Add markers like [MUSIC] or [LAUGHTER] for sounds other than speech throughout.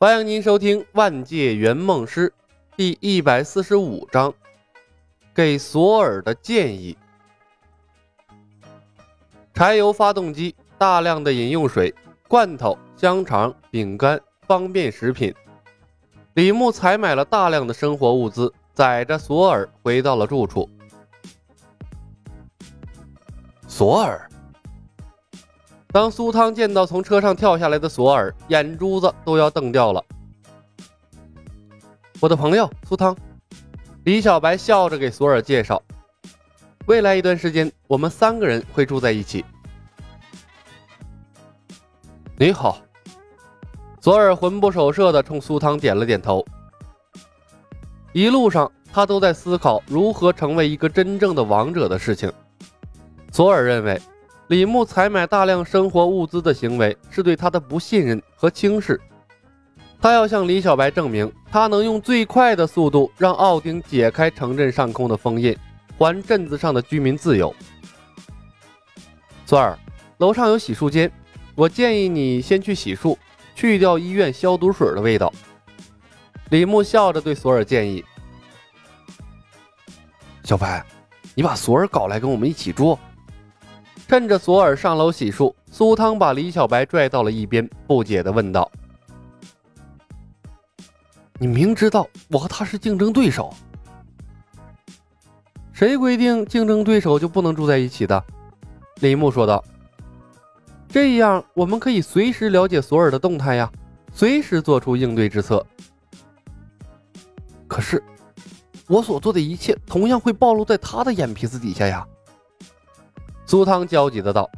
欢迎您收听《万界圆梦师》第一百四十五章，给索尔的建议。柴油发动机、大量的饮用水、罐头、香肠、饼干、方便食品。李牧采买了大量的生活物资，载着索尔回到了住处。索尔。当苏汤见到从车上跳下来的索尔，眼珠子都要瞪掉了。我的朋友苏汤，李小白笑着给索尔介绍，未来一段时间我们三个人会住在一起。你好，索尔魂不守舍地冲苏汤点了点头。一路上他都在思考如何成为一个真正的王者的事情。索尔认为。李牧采买大量生活物资的行为是对他的不信任和轻视，他要向李小白证明，他能用最快的速度让奥丁解开城镇上空的封印，还镇子上的居民自由。索尔，楼上有洗漱间，我建议你先去洗漱，去掉医院消毒水的味道。李牧笑着对索尔建议：“小白，你把索尔搞来跟我们一起住。”趁着索尔上楼洗漱，苏汤把李小白拽到了一边，不解地问道：“你明知道我和他是竞争对手，谁规定竞争对手就不能住在一起的？”李牧说道：“这样我们可以随时了解索尔的动态呀，随时做出应对之策。可是，我所做的一切同样会暴露在他的眼皮子底下呀。”苏汤焦急的道：“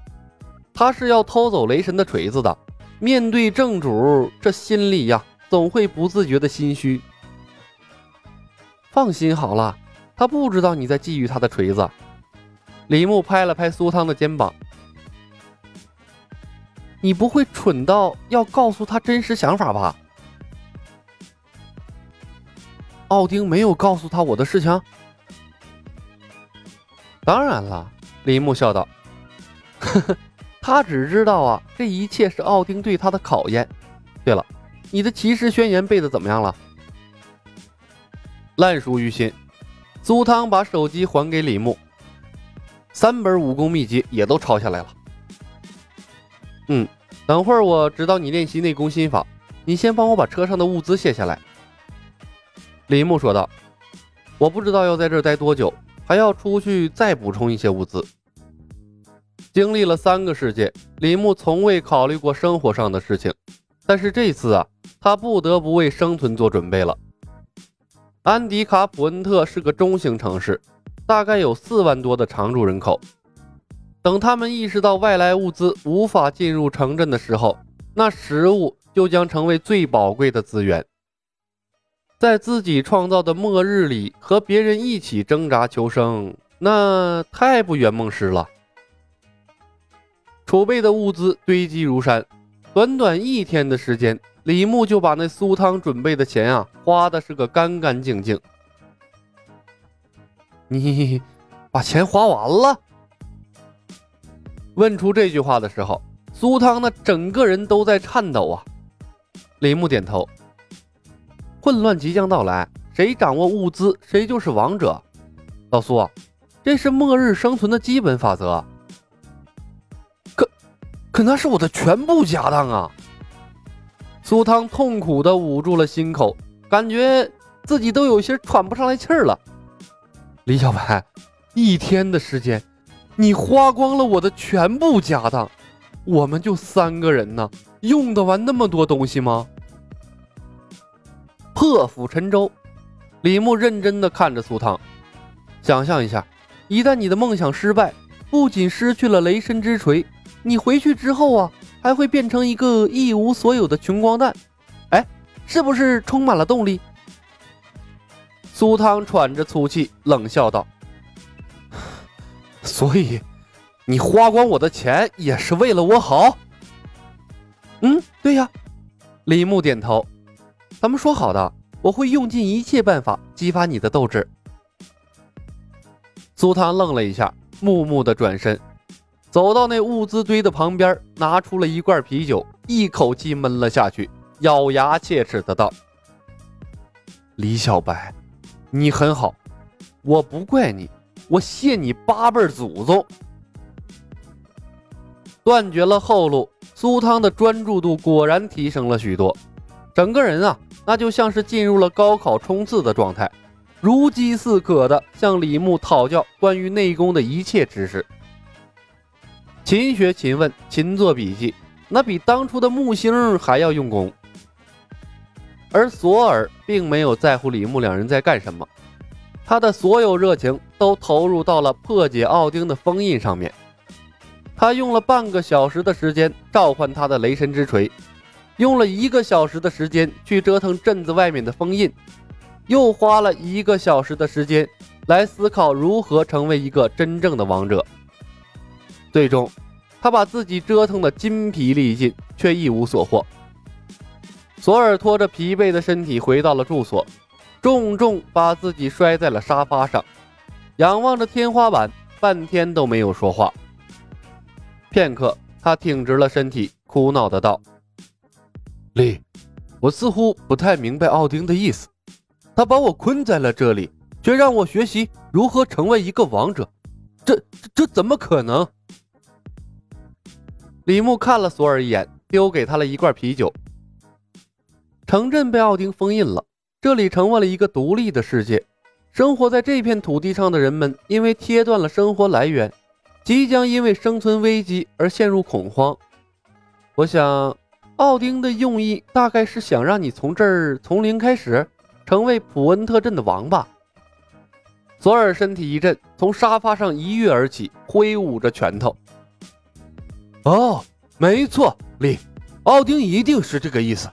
他是要偷走雷神的锤子的，面对正主，这心里呀，总会不自觉的心虚。放心好了，他不知道你在觊觎他的锤子。”李牧拍了拍苏汤的肩膀：“你不会蠢到要告诉他真实想法吧？”奥丁没有告诉他我的事情。当然了。李牧笑道：“呵呵，他只知道啊，这一切是奥丁对他的考验。对了，你的骑士宣言背的怎么样了？”烂熟于心。苏汤把手机还给李牧，三本武功秘籍也都抄下来了。嗯，等会儿我指导你练习内功心法，你先帮我把车上的物资卸下来。”李牧说道：“我不知道要在这儿待多久。”还要出去再补充一些物资。经历了三个世界，李牧从未考虑过生活上的事情，但是这次啊，他不得不为生存做准备了。安迪卡普恩特是个中型城市，大概有四万多的常住人口。等他们意识到外来物资无法进入城镇的时候，那食物就将成为最宝贵的资源。在自己创造的末日里和别人一起挣扎求生，那太不圆梦师了。储备的物资堆积如山，短短一天的时间，李牧就把那苏汤准备的钱啊花的是个干干净净。你把钱花完了？问出这句话的时候，苏汤那整个人都在颤抖啊。李牧点头。混乱即将到来，谁掌握物资，谁就是王者。老苏，这是末日生存的基本法则。可，可那是我的全部家当啊！苏汤痛苦地捂住了心口，感觉自己都有些喘不上来气儿了。李小白，一天的时间，你花光了我的全部家当，我们就三个人呢，用得完那么多东西吗？破釜沉舟，李牧认真的看着苏汤，想象一下，一旦你的梦想失败，不仅失去了雷神之锤，你回去之后啊，还会变成一个一无所有的穷光蛋，哎，是不是充满了动力？苏汤喘着粗气，冷笑道：“ [SIGHS] 所以，你花光我的钱也是为了我好？”嗯，对呀，李牧点头。咱们说好的，我会用尽一切办法激发你的斗志。苏汤愣了一下，木木的转身，走到那物资堆的旁边，拿出了一罐啤酒，一口气闷了下去，咬牙切齿的道：“李小白，你很好，我不怪你，我谢你八辈祖宗。”断绝了后路，苏汤的专注度果然提升了许多，整个人啊，那就像是进入了高考冲刺的状态，如饥似渴的向李牧讨教关于内功的一切知识，勤学勤问，勤做笔记，那比当初的木星还要用功。而索尔并没有在乎李牧两人在干什么，他的所有热情都投入到了破解奥丁的封印上面。他用了半个小时的时间召唤他的雷神之锤，用了一个小时的时间去折腾镇子外面的封印，又花了一个小时的时间来思考如何成为一个真正的王者。最终，他把自己折腾得筋疲力尽，却一无所获。索尔拖着疲惫的身体回到了住所，重重把自己摔在了沙发上，仰望着天花板，半天都没有说话。片刻，他挺直了身体，苦恼的道：“李，我似乎不太明白奥丁的意思。他把我困在了这里，却让我学习如何成为一个王者，这这怎么可能？”李牧看了索尔一眼，丢给他了一罐啤酒。城镇被奥丁封印了，这里成为了一个独立的世界。生活在这片土地上的人们，因为切断了生活来源。即将因为生存危机而陷入恐慌。我想，奥丁的用意大概是想让你从这儿从零开始，成为普恩特镇的王吧。索尔身体一震，从沙发上一跃而起，挥舞着拳头。哦，没错，李，奥丁一定是这个意思。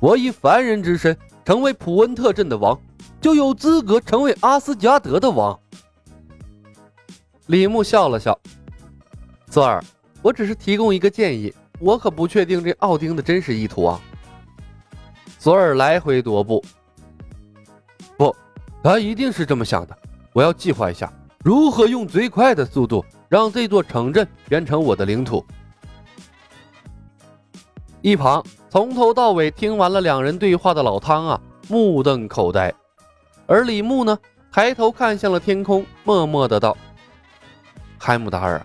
我以凡人之身成为普恩特镇的王，就有资格成为阿斯加德的王。李牧笑了笑，索尔，我只是提供一个建议，我可不确定这奥丁的真实意图啊。索尔来回踱步，不，他一定是这么想的。我要计划一下，如何用最快的速度让这座城镇变成我的领土。一旁从头到尾听完了两人对话的老汤啊，目瞪口呆，而李牧呢，抬头看向了天空，默默的道。海姆达尔，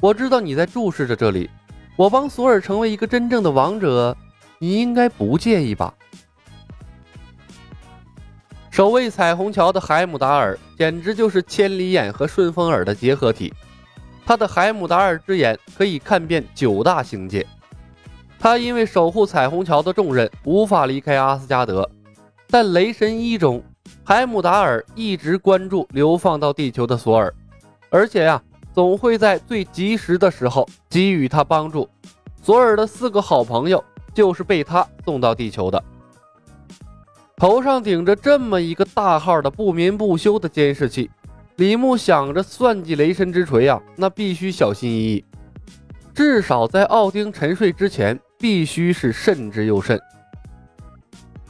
我知道你在注视着这里。我帮索尔成为一个真正的王者，你应该不介意吧？守卫彩虹桥的海姆达尔简直就是千里眼和顺风耳的结合体。他的海姆达尔之眼可以看遍九大星界。他因为守护彩虹桥的重任，无法离开阿斯加德。但雷神一中，海姆达尔一直关注流放到地球的索尔，而且呀。总会在最及时的时候给予他帮助。索尔的四个好朋友就是被他送到地球的。头上顶着这么一个大号的不眠不休的监视器，李牧想着算计雷神之锤啊，那必须小心翼翼，至少在奥丁沉睡之前，必须是慎之又慎。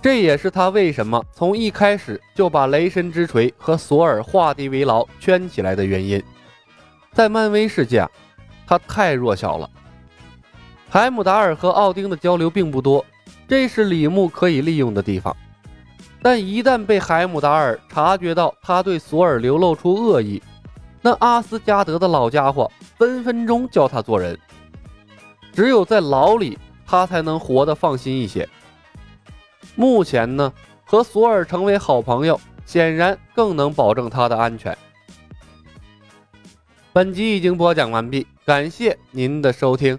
这也是他为什么从一开始就把雷神之锤和索尔画地为牢圈起来的原因。在漫威世界，他太弱小了。海姆达尔和奥丁的交流并不多，这是李牧可以利用的地方。但一旦被海姆达尔察觉到他对索尔流露出恶意，那阿斯加德的老家伙分分钟教他做人。只有在牢里，他才能活得放心一些。目前呢，和索尔成为好朋友，显然更能保证他的安全。本集已经播讲完毕，感谢您的收听。